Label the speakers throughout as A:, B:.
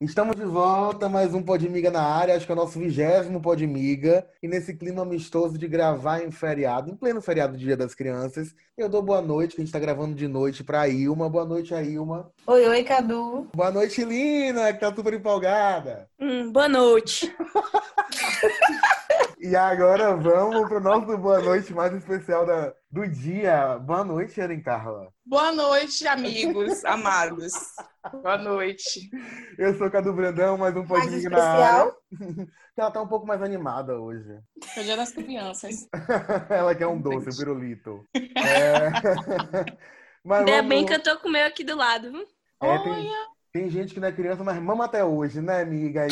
A: Estamos de volta, mais um Podmiga na área, acho que é o nosso vigésimo Podmiga. E nesse clima amistoso de gravar em feriado, em pleno feriado do Dia das Crianças, eu dou boa noite, que a gente está gravando de noite para a Ilma. Boa noite, a Ilma.
B: Oi, oi, Cadu.
A: Boa noite, Lina, que tá super empolgada.
C: Hum, boa noite.
A: e agora vamos para o nosso boa noite mais especial da, do dia. Boa noite, Erin Carla.
D: Boa noite, amigos amados. Boa noite.
A: Eu sou Cadu Brandão, mais um podcast na área. Ela tá um pouco mais animada hoje.
D: É o dia das crianças.
A: Ela quer um doce, um pirulito. É...
C: Mas Ainda vamos... bem que eu tô com o meu aqui do lado, viu?
A: É, tem, tem, gente que não é criança, mas mama até hoje, né, amiga?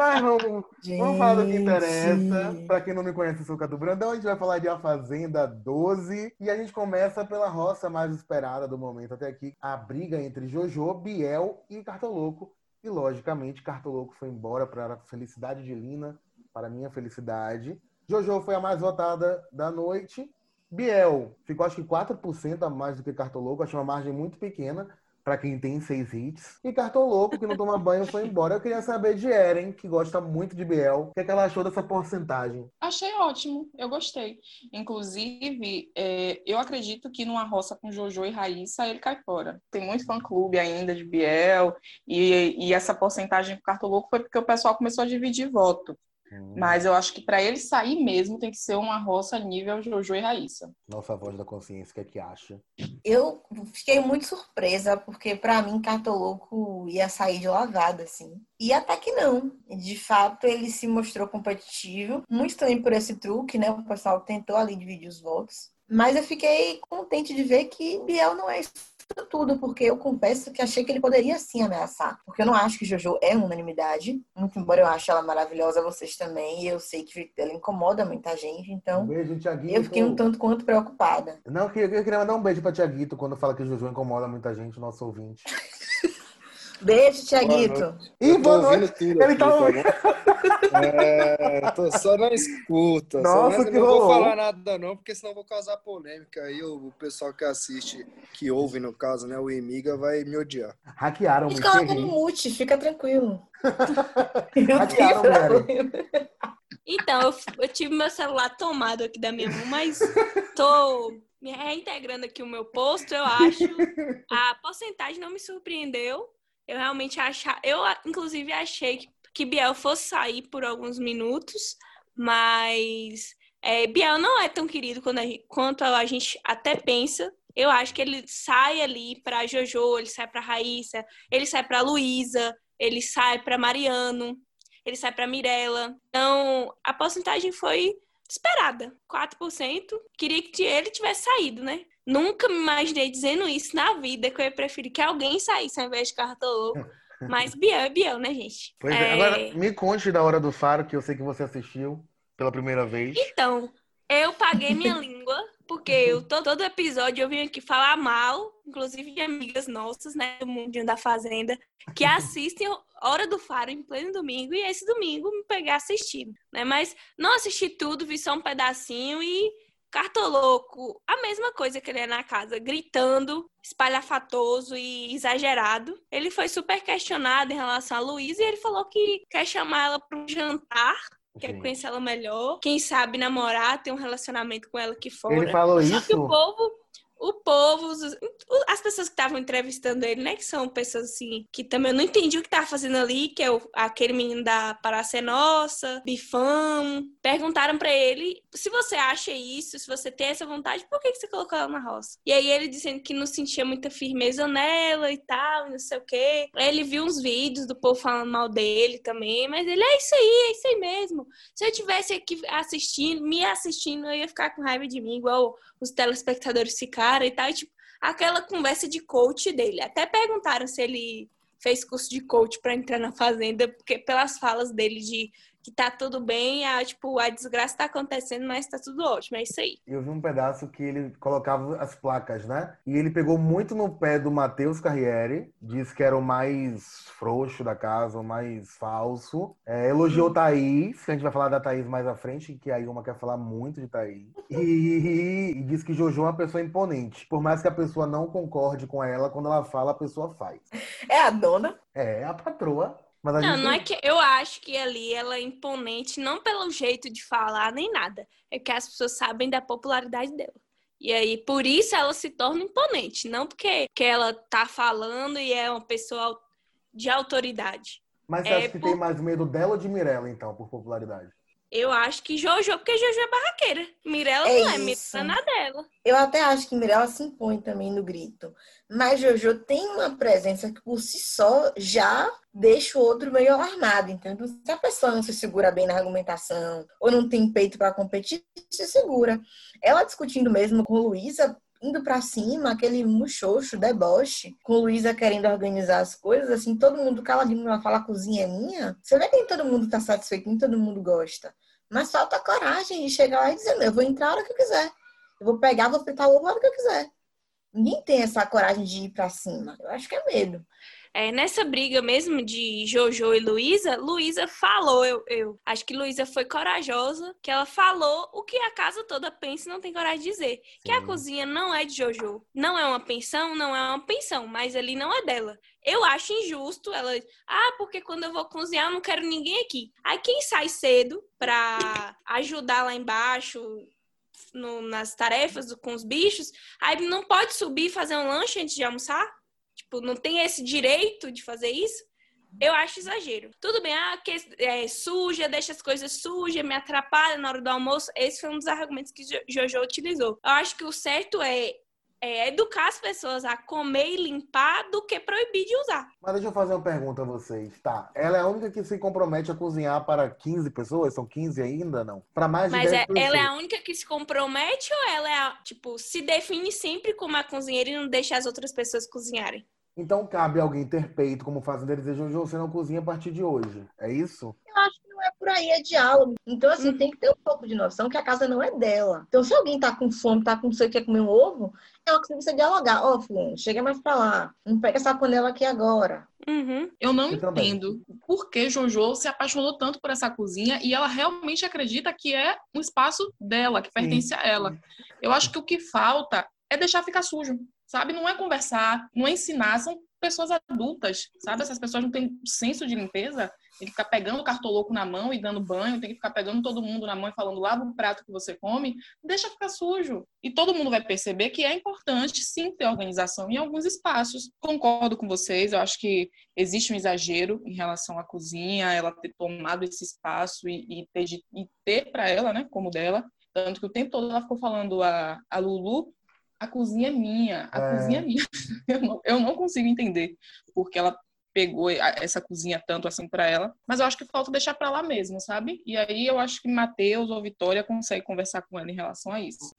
A: Mas vamos, vamos falar do que interessa. Para quem não me conhece, eu sou o Cadu Brandão. A gente vai falar de A Fazenda 12. E a gente começa pela roça mais esperada do momento até aqui. A briga entre Jojo, Biel e Cartoloco. E, logicamente, Cartoloco foi embora para a felicidade de Lina, para a minha felicidade. Jojo foi a mais votada da noite. Biel ficou, acho que 4% a mais do que Cartoloco. Acho uma margem muito pequena para quem tem seis hits. E Cartoloco, que não toma banho, foi embora. Eu queria saber de Eren, que gosta muito de Biel. O que, é que ela achou dessa porcentagem?
D: Achei ótimo, eu gostei. Inclusive, é, eu acredito que numa roça com Jojo e Raíssa, ele cai fora. Tem muito fã-clube ainda de Biel, e, e essa porcentagem com Cartoloco foi porque o pessoal começou a dividir voto. Hum. Mas eu acho que para ele sair mesmo tem que ser uma roça nível Jojo e Raíssa.
A: Nossa voz da consciência, o que é que acha?
B: Eu fiquei muito surpresa, porque para mim Cartoloco ia sair de lavada, assim. E até que não. De fato, ele se mostrou competitivo. Muito também por esse truque, né? O pessoal tentou ali dividir os votos. Mas eu fiquei contente de ver que Biel não é tudo, porque eu confesso que achei que ele poderia sim ameaçar. Porque eu não acho que Jojo é unanimidade, muito embora eu ache ela maravilhosa, vocês também, e eu sei que ela incomoda muita gente, então
A: um beijo, Thiaguito.
B: eu fiquei um tanto quanto preocupada.
A: Não, eu queria mandar um beijo pra Tiaguito quando fala que Jojo incomoda muita gente, nosso ouvinte.
B: Beijo, Tiaguito.
A: E boa noite. Tudo
E: Ele tá é, tô só na escuta.
A: Nossa,
E: só,
A: que
E: não
A: rolou.
E: vou falar nada não, porque senão vou causar polêmica. Aí o, pessoal que assiste, que ouve no caso, né, o Emiga vai me odiar.
A: Hackearam
B: o Coloca no mute, fica tranquilo.
A: Hackearam,
C: Então, eu, eu tive meu celular tomado aqui da minha mão, mas tô me reintegrando aqui o meu posto, eu acho. A porcentagem não me surpreendeu. Eu realmente achava. Eu, inclusive, achei que, que Biel fosse sair por alguns minutos, mas é, Biel não é tão querido a gente, quanto a gente até pensa. Eu acho que ele sai ali para Jojo, ele sai para Raíssa, ele sai para Luísa, ele sai para Mariano, ele sai para Mirella. Então, a porcentagem foi esperada, 4%. Queria que ele tivesse saído, né? Nunca me imaginei dizendo isso na vida, que eu ia preferir que alguém saísse ao invés de cartoloco. Mas Biel é Biel, né, gente?
A: Pois é. é. Agora, me conte da Hora do Faro, que eu sei que você assistiu pela primeira vez.
C: Então, eu paguei minha língua, porque eu, todo, todo episódio eu vim aqui falar mal, inclusive de amigas nossas, né, do mundinho da Fazenda, que assistem Hora do Faro em pleno domingo, e esse domingo me peguei assistindo, né? Mas não assisti tudo, vi só um pedacinho e Cartoloco, a mesma coisa que ele é na casa, gritando, espalhafatoso e exagerado. Ele foi super questionado em relação a Luísa e ele falou que quer chamar ela para um jantar, quer conhecer ela melhor, quem sabe namorar, ter um relacionamento com ela aqui fora.
A: Ele falou
C: Só
A: isso?
C: que o povo o povo, as pessoas que estavam entrevistando ele, né? Que são pessoas assim, que também eu não entendi o que tava fazendo ali, que é o, aquele menino da Praça Nossa, Bifão. Perguntaram para ele se você acha isso, se você tem essa vontade, por que, que você colocou ela na roça? E aí ele dizendo que não sentia muita firmeza nela e tal, não sei o quê. Aí ele viu uns vídeos do povo falando mal dele também, mas ele é isso aí, é isso aí mesmo. Se eu tivesse aqui assistindo, me assistindo, eu ia ficar com raiva de mim, igual os telespectadores ficaram e tal. E, tipo, aquela conversa de coach dele. Até perguntaram se ele fez curso de coach para entrar na fazenda, porque pelas falas dele de que tá tudo bem, a, tipo, a desgraça tá acontecendo, mas tá tudo ótimo. É isso aí.
A: Eu vi um pedaço que ele colocava as placas, né? E ele pegou muito no pé do Matheus Carriere, disse que era o mais frouxo da casa, o mais falso. É, elogiou Thaís, que a gente vai falar da Thaís mais à frente, que a Ilma quer falar muito de Thaís. E, e disse que Jojo é uma pessoa imponente. Por mais que a pessoa não concorde com ela, quando ela fala, a pessoa faz.
B: É a dona?
A: É, a patroa. Mas
C: não,
A: gente...
C: não é que eu acho que ali ela é imponente, não pelo jeito de falar nem nada. É que as pessoas sabem da popularidade dela. E aí, por isso ela se torna imponente, não porque que ela tá falando e é uma pessoa de autoridade.
A: Mas você
C: é
A: acha que
C: por...
A: tem mais medo dela ou de Mirella, então, por popularidade?
C: Eu acho que Jojo, porque Jojo é barraqueira. Mirella
B: É
C: não é. Mirella é na dela.
B: Eu até acho que Mirella se impõe também no grito. Mas Jojo tem uma presença que por si só já deixa o outro meio alarmado. Então, se a pessoa não se segura bem na argumentação ou não tem peito para competir, se segura. Ela discutindo mesmo com Luísa, indo para cima, aquele muxoxo, deboche, com Luísa querendo organizar as coisas, assim, todo mundo caladinho, ela fala a cozinha é minha. Você vê que nem todo mundo tá satisfeito, nem todo mundo gosta. Mas falta coragem de chegar lá e dizer, eu vou entrar a hora que eu quiser. Eu vou pegar, vou fritar o ovo a hora que eu quiser. Ninguém tem essa coragem de ir para cima. Eu acho que é medo.
C: É, nessa briga mesmo de Jojo e Luísa, Luísa falou, eu, eu acho que Luísa foi corajosa, que ela falou o que a casa toda pensa e não tem coragem de dizer. Que a
A: Sim.
C: cozinha não é de Jojo. Não é uma pensão, não é uma pensão, mas ali não é dela. Eu acho injusto ela, ah, porque quando eu vou cozinhar eu não quero ninguém aqui. Aí quem sai cedo pra ajudar lá embaixo, no- nas tarefas do- com os bichos, aí não pode subir e fazer um lanche antes de almoçar? Tipo, não tem esse direito de fazer isso? Eu acho exagero. Tudo bem, ah, que é suja, deixa as coisas sujas, me atrapalha na hora do almoço. Esse foi um dos argumentos que Jo- Jojo utilizou. Eu acho que o certo é, é educar as pessoas a comer e limpar do que proibir de usar.
A: Mas deixa eu fazer uma pergunta a vocês. Tá, ela é a única que se compromete a cozinhar para 15 pessoas? São 15 ainda, não? Para mais de
C: Mas
A: 10
C: é-
A: pessoas.
C: ela é a única que se compromete ou ela é, a, tipo, se define sempre como a cozinheira e não deixa as outras pessoas cozinharem?
A: Então cabe alguém ter peito como fazendeiro e dizer, Jojo, você não cozinha a partir de hoje. É isso?
B: Eu acho que não é por aí, é diálogo. Então, assim, tem que ter um pouco de noção que a casa não é dela. Então, se alguém tá com fome, tá com sede, quer comer um ovo, é uma coisa que você dialogar. Ó, fulano, chega mais pra lá. Não pega essa panela aqui agora.
C: Uhum.
D: Eu não
A: Eu também.
D: entendo por que Jojo se apaixonou tanto por essa cozinha e ela realmente acredita que é um espaço dela, que pertence a ela. Eu acho que o que falta é deixar ficar sujo, sabe? Não é conversar, não é ensinar, são pessoas adultas, sabe? Essas pessoas não têm senso de limpeza, tem que ficar pegando o cartoloco na mão e dando banho, tem que ficar pegando todo mundo na mão e falando lava o prato que você come, deixa ficar sujo. E todo mundo vai perceber que é importante sim ter organização em alguns espaços. Concordo com vocês, eu acho que existe um exagero em relação à cozinha, ela ter tomado esse espaço e, e ter, ter para ela, né, como dela. Tanto que o tempo todo ela ficou falando a, a Lulu, a cozinha é minha, a
A: É.
D: cozinha é minha. Eu não, eu não consigo entender porque ela pegou essa cozinha tanto assim para ela, mas eu acho que falta deixar para lá mesmo, sabe? E aí eu acho que Matheus ou Vitória consegue conversar com ela em relação a isso.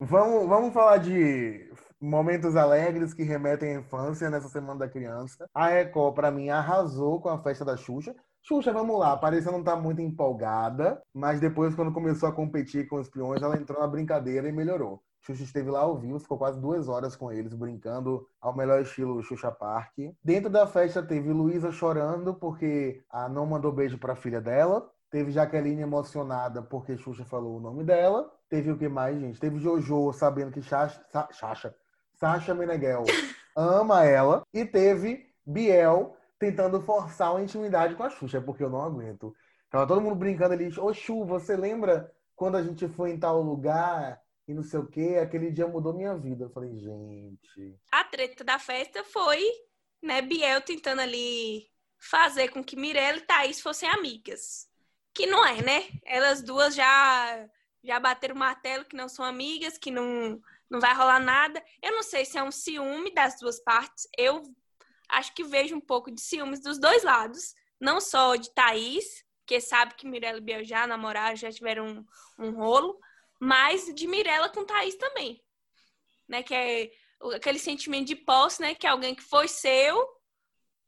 A: Vamos, vamos falar de momentos alegres que remetem à infância nessa Semana da Criança. A Record, pra mim, arrasou com a festa da Xuxa. Xuxa, vamos lá, parecia não estar muito empolgada, mas depois, quando começou a competir com os peões, ela entrou na brincadeira e melhorou. Xuxa esteve lá ao vivo, ficou quase duas horas com eles, brincando ao melhor estilo Xuxa Park. Dentro da festa teve Luísa chorando porque a não mandou beijo para a filha dela. Teve Jaqueline emocionada porque Xuxa falou o nome dela. Teve o que mais, gente? Teve Jojo sabendo que Xaxa, Sa- Sasha Meneghel ama ela. E teve Biel tentando forçar uma intimidade com a Xuxa, porque eu não aguento. Tava todo mundo brincando ali. Ô, Chu, você lembra quando a gente foi em tal lugar e não sei o quê? Aquele dia mudou minha vida. Eu falei, gente.
C: A treta da festa foi, né, Biel tentando ali fazer com que Mirella e Thaís fossem amigas. Que não é, né? Elas duas já já bateram o martelo que não são amigas, que não, não vai rolar nada. Eu não sei se é um ciúme das duas partes. Eu acho que vejo um pouco de ciúmes dos dois lados. Não só de Thaís, que sabe que Mirella e Biel já namoraram, já tiveram um, um rolo, mas de Mirella com Thaís também. Né? Que é aquele sentimento de posse, né? Que é alguém que foi seu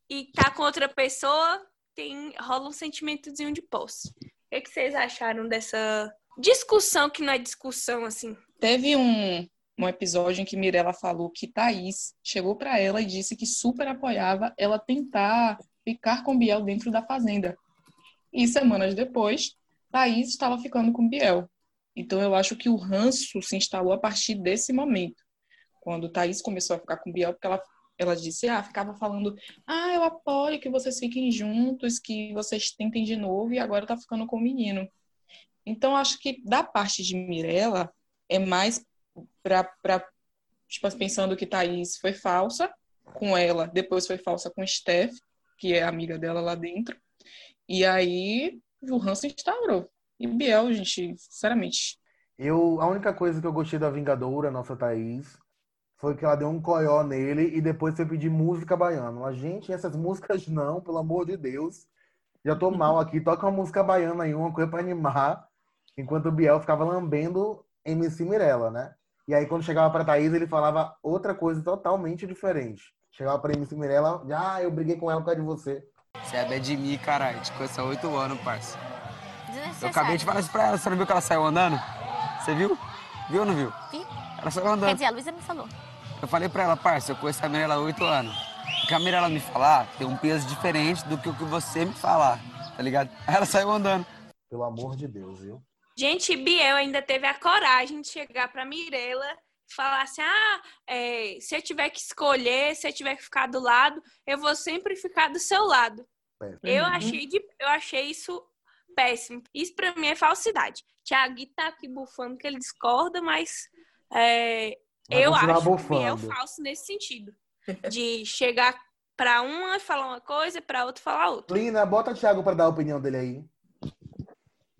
C: e tá com outra pessoa tem rola um sentimentozinho de posse. O que, é que vocês acharam dessa discussão que não é discussão, assim?
D: Teve um, um episódio em que Mirella falou que Thaís chegou para ela e disse que super apoiava ela tentar ficar com Biel dentro da fazenda. E semanas depois, Thaís estava ficando com Biel. Então eu acho que o ranço se instalou a partir desse momento. Quando Thaís começou a ficar com Biel, porque ela, ela disse, ah, ficava falando, ah, eu apoio que vocês fiquem juntos, que vocês tentem de novo, e agora tá ficando com o menino. Então acho que da parte de Mirella é mais para tipo, pensando que Thaís foi falsa com ela, depois foi falsa com Steph, que é amiga dela lá dentro. E aí o Hansen instaurou. E Biel, gente, sinceramente.
A: Eu, a única coisa que eu gostei da Vingadora, nossa Thaís, foi que ela deu um coió nele e depois foi pedir música baiana. A gente, essas músicas não, pelo amor de Deus. Já tô mal aqui, toca uma música baiana aí, uma coisa pra animar. Enquanto o Biel ficava lambendo MC Mirella, né? E aí, quando chegava pra Thaís, ele falava outra coisa totalmente diferente. Chegava pra MC Mirella, ah, eu briguei com ela por causa de você.
F: Você é bad de mim, caralho. Te conheço há oito anos, parça. Eu acabei de falar isso pra ela. Você não viu que ela saiu andando? Você viu? Viu ou não viu?
G: Vi.
F: Ela saiu andando.
G: Quer dizer, a Luísa me falou.
F: Eu falei pra ela, parça, eu conheço a Mirella há oito anos. O que a Mirella me falar tem um peso diferente do que o que você me falar, tá ligado? Aí ela saiu andando.
A: Pelo amor de Deus, viu?
C: Gente, Biel ainda teve a coragem de chegar pra Mirella e falar assim: ah, é, se eu tiver que escolher, se eu tiver que ficar do lado, eu vou sempre ficar do seu lado. Eu achei, de, eu achei isso péssimo. Isso pra mim é falsidade. Tiago tá aqui bufando que ele discorda, mas é, eu acho bufando. que Biel falso nesse sentido. De chegar pra uma e falar uma coisa, pra outra falar outra.
A: Lina, bota o Thiago pra dar a opinião dele aí.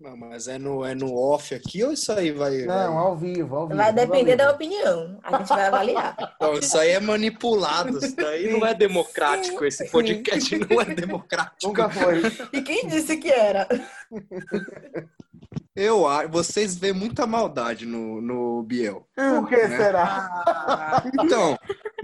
E: Não, mas é no, é no off aqui ou isso aí vai.
A: Não, ao vivo, ao vivo.
B: Vai depender da opinião. A gente vai avaliar.
E: Não, isso aí é manipulado. Isso daí não é democrático. Esse podcast não é democrático.
A: Nunca foi.
B: E quem disse que era?
E: Eu acho. Vocês veem muita maldade no, no Biel.
A: Por que
E: né?
A: será?
E: Então,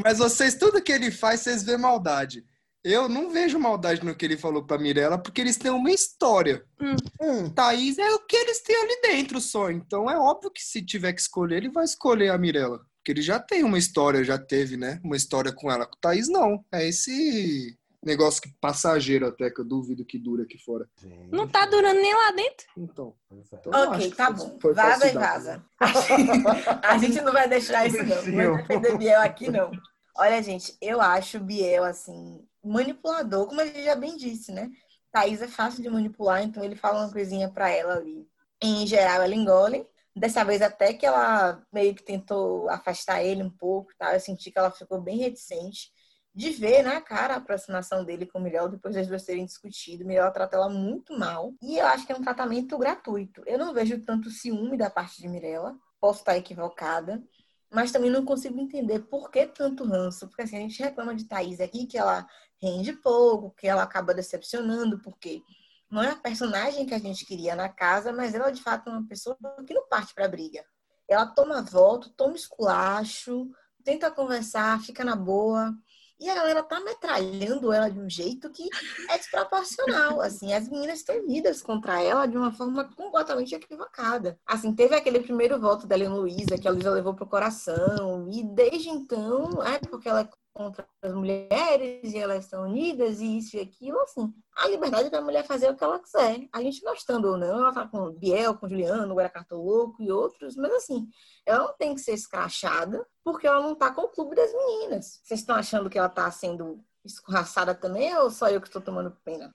E: mas vocês, tudo que ele faz, vocês vêem maldade. Eu não vejo maldade no que ele falou pra Mirella, porque eles têm uma história.
A: Hum.
E: Thaís é o que eles têm ali dentro só. Então é óbvio que se tiver que escolher, ele vai escolher a Mirella. Porque ele já tem uma história, já teve, né? Uma história com ela. Com Thaís, não. É esse negócio que passageiro até, que eu duvido que dure aqui fora.
A: Gente.
C: Não tá durando nem lá dentro.
E: Então.
A: É.
E: então
B: ok, tá bom.
E: foi
B: vaza e vaza. A gente não vai deixar isso, não. Não vai defender Biel aqui, não. Olha, gente, eu acho Biel, assim, manipulador, como gente já bem disse, né? Thaís é fácil de manipular, então ele fala uma coisinha pra ela ali. Em geral, ela engole. Dessa vez, até que ela meio que tentou afastar ele um pouco, tá? Eu senti que ela ficou bem reticente de ver na cara a aproximação dele com o Miguel depois das duas terem discutido. O Miguel trata ela muito mal. E eu acho que é um tratamento gratuito. Eu não vejo tanto ciúme da parte de Mirella. Posso estar equivocada. Mas também não consigo entender por que tanto ranço. Porque assim, a gente reclama de Thaís aqui que ela rende pouco, que ela acaba decepcionando, porque não é a personagem que a gente queria na casa, mas ela de fato é uma pessoa que não parte pra briga. Ela toma voto, toma esculacho, tenta conversar, fica na boa. E a galera tá metralhando ela de um jeito que é desproporcional. Assim, as meninas estão unidas contra ela de uma forma completamente equivocada. Assim, teve aquele primeiro voto da Helena Luísa, que a Luísa levou pro coração. E desde então, é porque ela é contra as mulheres e elas estão unidas e isso e aquilo, assim. A liberdade da mulher fazer o que ela quiser. A gente gostando ou não, ela tá com Biel, com Juliano, agora Cartoloco e outros, mas assim, ela não tem que ser escrachada porque ela não tá com o clube das meninas. Vocês estão achando que ela tá sendo escorraçada também ou só eu que estou tomando pena?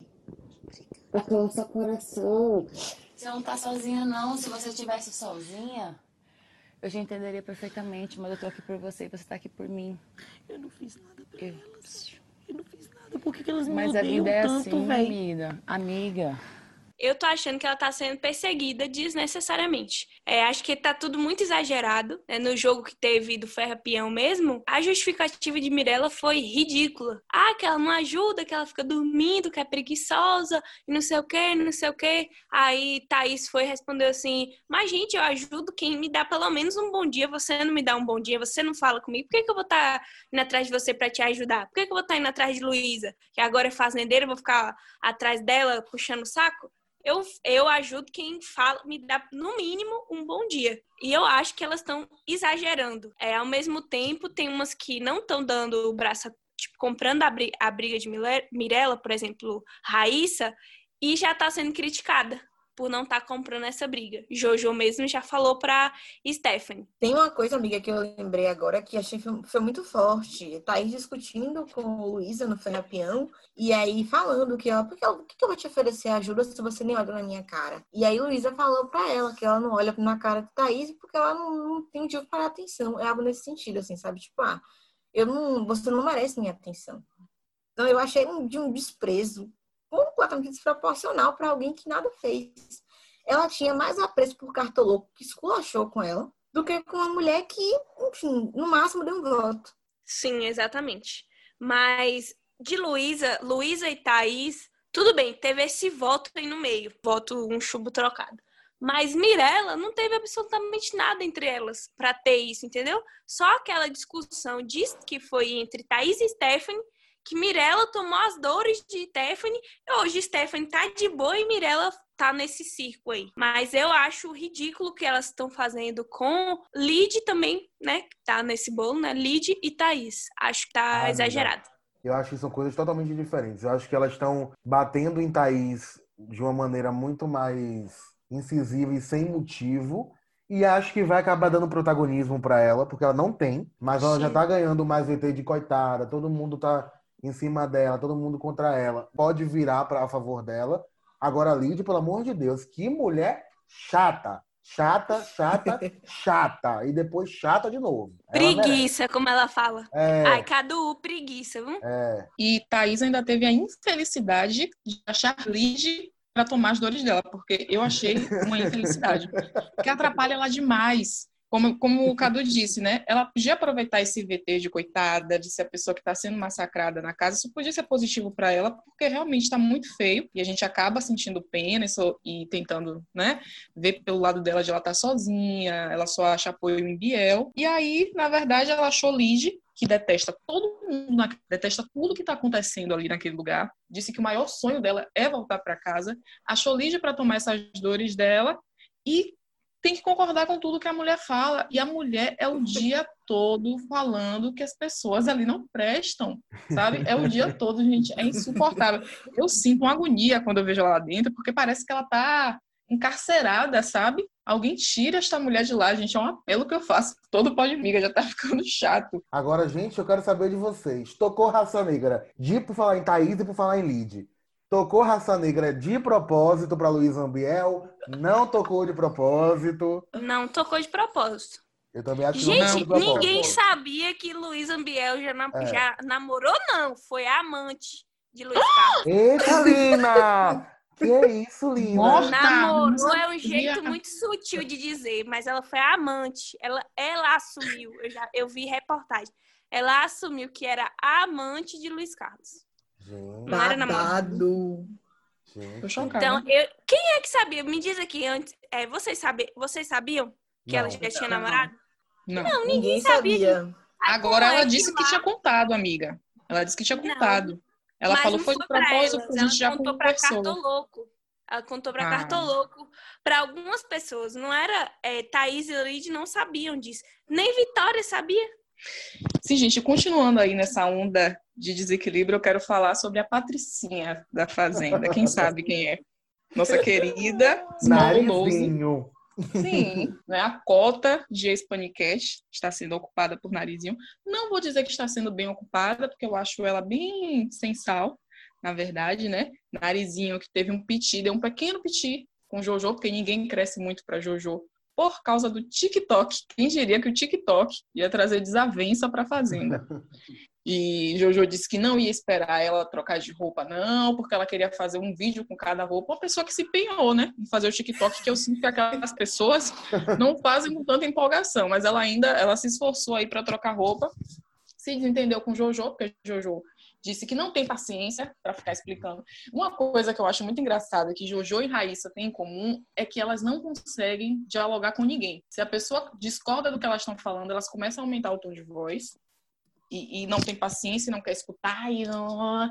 H: Porque o seu coração.
I: Você não tá sozinha, não. Se você estivesse sozinha, eu já entenderia perfeitamente, mas eu tô aqui por você e você tá aqui por mim.
J: Eu não fiz nada pra
I: Eu-
J: elas. Eu não fiz nada. Por que, que elas me
I: Mas a
J: odeiam
I: vida é
J: tanto,
I: assim, amiga. Amiga.
C: Eu tô achando que ela tá sendo perseguida desnecessariamente. É, acho que tá tudo muito exagerado. Né? No jogo que teve do Ferra Peão mesmo, a justificativa de Mirella foi ridícula. Ah, que ela não ajuda, que ela fica dormindo, que é preguiçosa, e não sei o que, não sei o que. Aí Thaís foi e respondeu assim: Mas, gente, eu ajudo quem me dá pelo menos um bom dia. Você não me dá um bom dia, você não fala comigo. Por que, que eu vou estar tá indo atrás de você para te ajudar? Por que, que eu vou estar tá indo atrás de Luísa, que agora é fazendeira, vou ficar atrás dela puxando o saco? Eu, eu ajudo quem fala, me dá, no mínimo, um bom dia. E eu acho que elas estão exagerando. É, ao mesmo tempo, tem umas que não estão dando o braço, tipo, comprando a, briga, a briga de Mirella, por exemplo, Raíssa, e já está sendo criticada por não estar tá comprando essa briga. Jojo mesmo já falou pra Stephanie.
B: Tem uma coisa, amiga, que eu lembrei agora que achei que foi muito forte. Tá aí discutindo com Luísa no Ferrapião e aí falando que ela, porque o que eu vou te oferecer ajuda se você nem olha na minha cara? E aí Luísa falou pra ela que ela não olha na cara de Thaís porque ela não, não tem motivo para atenção. É algo nesse sentido, assim, sabe? Tipo, ah, eu não, você não merece minha atenção. Então eu achei de um desprezo completamente desproporcional para alguém que nada fez. Ela tinha mais apreço por cartoloco que esculachou com ela do que com uma mulher que, enfim, no máximo deu um voto.
C: Sim, exatamente. Mas de Luísa, Luísa e Thaís, tudo bem, teve esse voto aí no meio, voto um chumbo trocado. Mas Mirella não teve absolutamente nada entre elas para ter isso, entendeu? Só aquela discussão diz que foi entre Thaís e Stephanie que Mirella tomou as dores de Stephanie. Hoje Stephanie tá de boa e Mirella tá nesse circo aí. Mas eu acho ridículo que elas estão fazendo com Lid também, né? Tá nesse bolo, né? Lid e Thaís. Acho que tá ah, exagerado.
A: Eu acho que são coisas totalmente diferentes. Eu acho que elas estão batendo em Thaís de uma maneira muito mais incisiva e sem motivo. E acho que vai acabar dando protagonismo para ela, porque ela não tem, mas ela Sim. já tá ganhando mais VT de coitada, todo mundo tá em cima dela, todo mundo contra ela, pode virar para a favor dela. Agora, Lid, pelo amor de Deus, que mulher chata. Chata, chata, chata. E depois chata de novo.
C: Preguiça, como ela fala. É... Ai, Cadu, preguiça, viu?
D: É. E Thaís ainda teve a infelicidade de achar Lid para tomar as dores dela, porque eu achei uma infelicidade. que atrapalha ela demais como, como o Cadu disse, né? Ela podia aproveitar esse VT de coitada, de ser a pessoa que está sendo massacrada na casa. Isso podia ser positivo para ela, porque realmente está muito feio e a gente acaba sentindo pena isso, e tentando, né? Ver pelo lado dela de ela estar tá sozinha, ela só acha apoio em Biel. E aí, na verdade, ela achou Lid que detesta todo mundo, detesta tudo que está acontecendo ali naquele lugar. Disse que o maior sonho dela é voltar para casa. Achou Lídia para tomar essas dores dela e tem que concordar com tudo que a mulher fala. E a mulher é o dia todo falando que as pessoas ali não prestam, sabe? É o dia todo, gente. É insuportável. Eu sinto uma agonia quando eu vejo ela lá dentro, porque parece que ela tá encarcerada, sabe? Alguém tira esta mulher de lá, gente. É um apelo que eu faço. Todo pó de miga já tá ficando chato.
A: Agora, gente, eu quero saber de vocês. Tocou raça negra de por falar em Thaís e por falar em Lid. Tocou raça negra de propósito para Luiz Ambiel, não tocou de propósito.
C: Não tocou de propósito.
A: Eu também acho
C: Gente,
A: que não
C: ninguém sabia que Luiz Ambiel já, na... é. já, namorou, não. Foi a amante de Luiz Carlos.
A: Eita, Lina! que é isso, Lina?
C: Nossa, namorou é um jeito muito sutil de dizer, mas ela foi a amante. Ela, ela assumiu, eu, já, eu vi reportagem. Ela assumiu que era a amante de Luiz Carlos.
A: Gente.
C: Não era namorado. Então, eu, quem é que sabia? Me diz aqui antes. É, vocês, sabe, vocês sabiam que não. ela já tinha namorado?
D: Não,
C: não ninguém, ninguém sabia. sabia.
D: Agora ela disse que, tinha contado, amiga. Ela disse que tinha contado. Não, ela falou foi de propósito, a gente já contou
C: para Cartoloco. Ela contou para ah. Cartoloco. Para algumas pessoas, não era. É, Thaís e Lid não sabiam disso. Nem Vitória sabia.
D: Sim, gente, continuando aí nessa onda de desequilíbrio, eu quero falar sobre a Patricinha da Fazenda. Quem sabe quem é? Nossa querida
A: Narizinho.
D: Sim, né? a cota de ex-panicast está sendo ocupada por Narizinho. Não vou dizer que está sendo bem ocupada, porque eu acho ela bem sem sal, na verdade, né? Narizinho que teve um piti, deu um pequeno piti com Jojo, porque ninguém cresce muito para Jojo por causa do TikTok. Quem diria que o TikTok ia trazer desavença para a Fazenda? E Jojo disse que não ia esperar ela trocar de roupa, não, porque ela queria fazer um vídeo com cada roupa. Uma pessoa que se empenhou, né? Em fazer o TikTok, que eu sinto que aquelas pessoas não fazem com tanta empolgação, mas ela ainda ela se esforçou aí para trocar roupa. Se desentendeu com Jojo, porque Jojo disse que não tem paciência para ficar explicando. Uma coisa que eu acho muito engraçada que Jojo e Raíssa têm em comum é que elas não conseguem dialogar com ninguém. Se a pessoa discorda do que elas estão falando, elas começam a aumentar o tom de voz e, e não tem paciência, não quer escutar e não...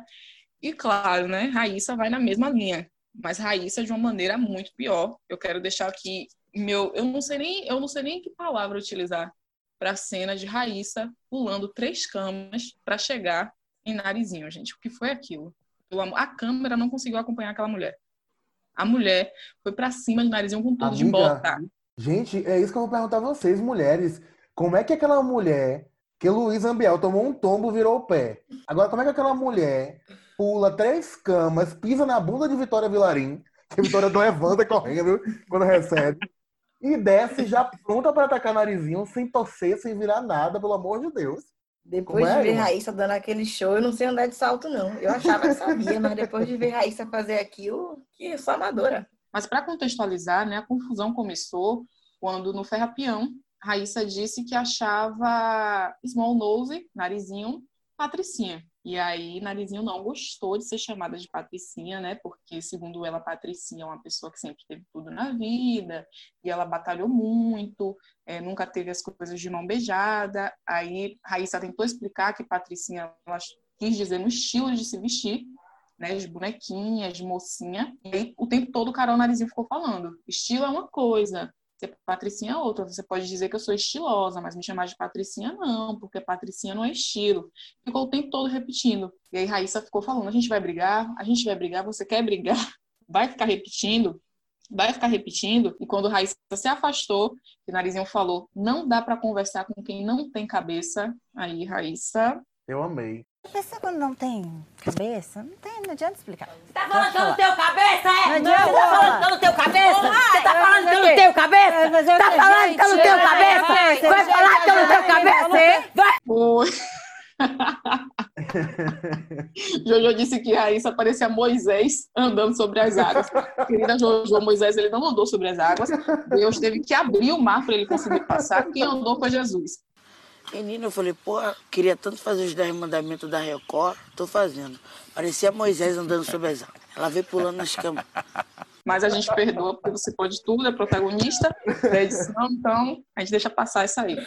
D: E claro, né, Raíssa vai na mesma linha, mas Raíssa de uma maneira muito pior. Eu quero deixar aqui meu, eu não sei nem, eu não sei nem que palavra utilizar para a cena de Raíssa pulando três camas para chegar em Narizinho, gente. O que foi aquilo? A câmera não conseguiu acompanhar aquela mulher. A mulher foi para cima de Narizinho com tudo Amiga, de bota.
A: Gente, é isso que eu vou perguntar a vocês, mulheres. Como é que aquela mulher, que Luiz Ambiel tomou um tombo, virou o pé? Agora, como é que aquela mulher pula três camas, pisa na bunda de Vitória Vilarim, que a Vitória não levanta correndo quando recebe, e desce já pronta para atacar Narizinho, sem torcer, sem virar nada, pelo amor de Deus.
B: Depois é, de ver Raíssa dando aquele show, eu não sei andar de salto, não. Eu achava que sabia, mas depois de ver Raíssa fazer aquilo, que eu sou amadora.
D: Mas para contextualizar, né, a confusão começou quando no Ferrapião, Raíssa disse que achava Small Nose, narizinho, patricinha. E aí, Narizinho não gostou de ser chamada de Patricinha, né? Porque, segundo ela, Patricinha é uma pessoa que sempre teve tudo na vida, e ela batalhou muito, é, nunca teve as coisas de mão beijada. Aí, Raíssa tentou explicar que Patricinha ela quis dizer no estilo de se vestir, né? De bonequinha, de mocinha. E aí, o tempo todo, o Carol Narizinho ficou falando: estilo é uma coisa, ser Patricinha é outra. Você pode dizer que eu sou estilosa, mas me chamar de Patricinha não, porque Patricinha não é estilo. Ficou o tempo todo repetindo. E aí Raíssa ficou falando: a gente vai brigar, a gente vai brigar, você quer brigar? Vai ficar repetindo? Vai ficar repetindo? E quando Raíssa se afastou, que Narizinho falou: não dá para conversar com quem não tem cabeça. Aí Raíssa.
A: Eu amei.
G: A pessoa quando não tem cabeça, não, tem, não adianta explicar.
K: Você tá falando que eu não tenho cabeça, é? Não adianta. Você tá falando que eu não tenho cabeça? Você tá falando que eu não tenho cabeça? Tá falando que eu não tenho cabeça? Vai falar que eu não tenho cabeça, é? Vai!
D: Jojo disse que Raíssa parecia Moisés andando sobre as águas. Querida Jojo, Moisés ele não andou sobre as águas. Deus teve que abrir o mar para ele conseguir passar. Quem andou foi Jesus.
K: Menina, eu falei, pô, queria tanto fazer os 10 mandamentos da Record, tô fazendo. Parecia Moisés andando sobre as águas. Ela veio pulando nas camas.
D: Mas a gente perdoa porque você pode tudo, é protagonista da edição, então a gente deixa passar isso aí.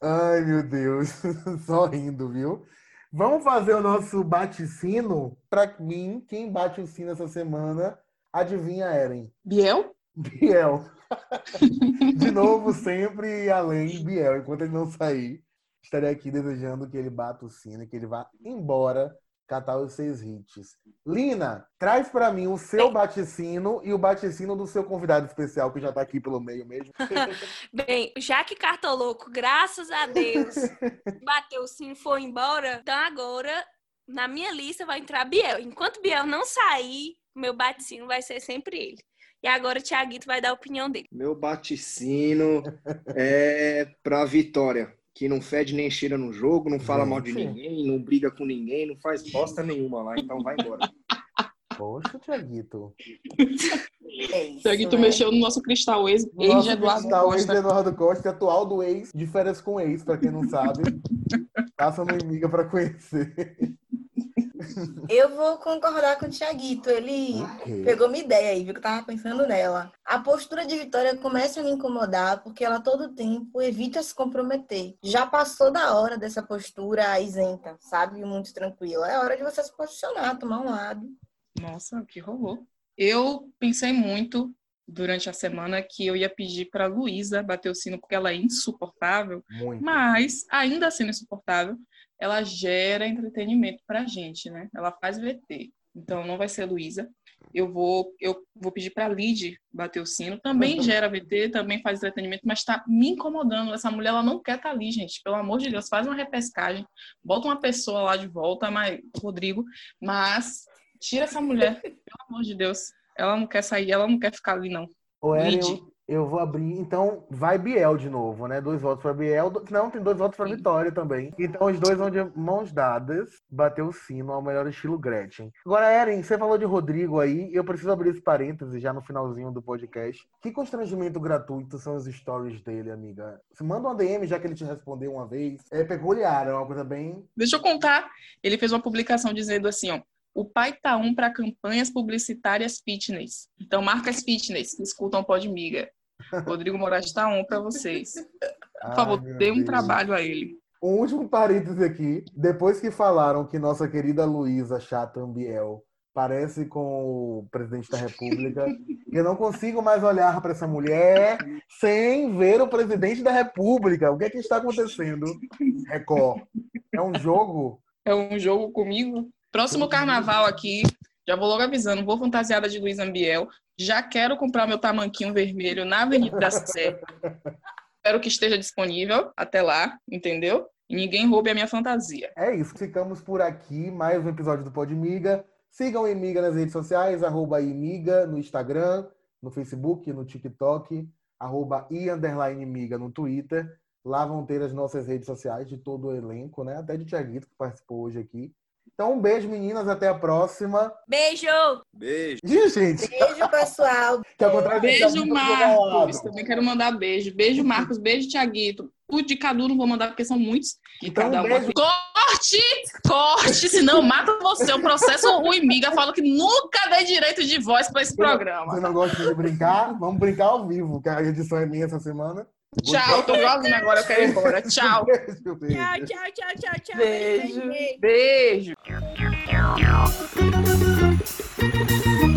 A: Ai, meu Deus, só rindo, viu? Vamos fazer o nosso bate-sino? Pra mim, quem bate o sino essa semana, adivinha, Eren?
D: Biel?
A: Biel. De novo, sempre além, Biel, enquanto ele não sair estarei aqui desejando que ele bata o sino, que ele vá embora catar os seis hits. Lina, traz para mim o seu baticino e o baticino do seu convidado especial, que já tá aqui pelo meio mesmo.
C: Bem, já que Cartoloco, graças a Deus, bateu o sino e foi embora, então agora na minha lista vai entrar Biel. Enquanto Biel não sair, meu baticino vai ser sempre ele. E agora o Thiaguito vai dar a opinião dele.
E: Meu baticino é pra Vitória que não fede nem cheira no jogo, não fala mal de ninguém, não briga com ninguém, não faz bosta nenhuma lá, então vai embora.
A: Poxa, Tiaguito.
D: É Tiaguito né? mexeu no nosso cristal ex, ex Eduardo cristal, Costa.
A: Ex Eduardo Costa, atual do ex, de férias com ex, pra quem não sabe. Passa uma amiga pra conhecer.
B: Eu vou concordar com o Tiaguito. Ele okay. pegou uma ideia aí, viu que eu tava pensando nela. A postura de Vitória começa a me incomodar porque ela todo tempo evita se comprometer. Já passou da hora dessa postura isenta, sabe? Muito tranquila. É hora de você se posicionar, tomar um lado.
D: Nossa, o que rolou. Eu pensei muito durante a semana que eu ia pedir para Luísa bater o sino porque ela é insuportável, muito. mas ainda sendo insuportável, ela gera entretenimento para a gente, né? Ela faz VT. Então não vai ser Luísa. Eu vou eu vou pedir para Lid bater o sino. Também gera VT, também faz entretenimento, mas está me incomodando. Essa mulher ela não quer estar tá ali, gente. Pelo amor de Deus, faz uma repescagem, bota uma pessoa lá de volta, mas Rodrigo, mas tira essa mulher, pelo amor de Deus. Ela não quer sair, ela não quer ficar ali não.
A: Eren, eu, vou abrir. Então, vai Biel de novo, né? Dois votos para Biel. Não, tem dois votos para Vitória também. Então, os dois vão de mãos dadas bater o sino ao melhor estilo Gretchen. Agora, Eren, você falou de Rodrigo aí. Eu preciso abrir esse parênteses já no finalzinho do podcast. Que constrangimento gratuito são os stories dele, amiga? Você manda uma DM, já que ele te respondeu uma vez. É peculiar, é uma coisa bem.
D: Deixa eu contar. Ele fez uma publicação dizendo assim, ó. O pai tá um para campanhas publicitárias fitness. Então, marcas fitness que escutam o Podmiga. Rodrigo Moraes tá um para vocês. Por favor,
A: Ai,
D: dê um
A: Deus.
D: trabalho a ele.
A: Um último parênteses aqui. Depois que falaram que nossa querida Luísa Chata Ambiel parece com o presidente da República, eu não consigo mais olhar para essa mulher sem ver o presidente da República. O que é que está acontecendo? Record. É um jogo?
D: É um jogo comigo. Próximo carnaval aqui, já vou logo avisando, vou fantasiada de Luiz Ambiel. Já quero comprar meu tamanquinho vermelho na Avenida da Sé. Espero que esteja disponível até lá, entendeu? E ninguém roube a minha fantasia.
A: É isso. Ficamos por aqui. Mais um episódio do Podmiga. Sigam o Imiga nas redes sociais, arroba Imiga no Instagram, no Facebook, no TikTok, arroba underline Miga no Twitter. Lá vão ter as nossas redes sociais de todo o elenco, né? Até de Tiaguito, que participou hoje aqui. Então, um beijo, meninas. Até a próxima.
C: Beijo!
E: Beijo.
A: Ih, gente.
B: Beijo, pessoal.
A: Que ao
D: Beijo. Marcos. Também quero mandar beijo. Beijo, Marcos. Beijo, Tiaguito. O de Cadu não vou mandar porque são muitos. E
A: Então,
D: cada um
A: beijo.
D: Corte! Corte, senão mata você. O processo o Imiga fala que nunca dei direito de voz para esse programa.
A: Você não gosta de brincar? Vamos brincar ao vivo, que a edição é minha essa semana.
D: Tchau, tô igualzinho agora, eu quero ir embora. Tchau.
A: Beijo, beijo.
C: Tchau, tchau, tchau, tchau, tchau.
D: Beijo.
C: beijo.
D: Beijo.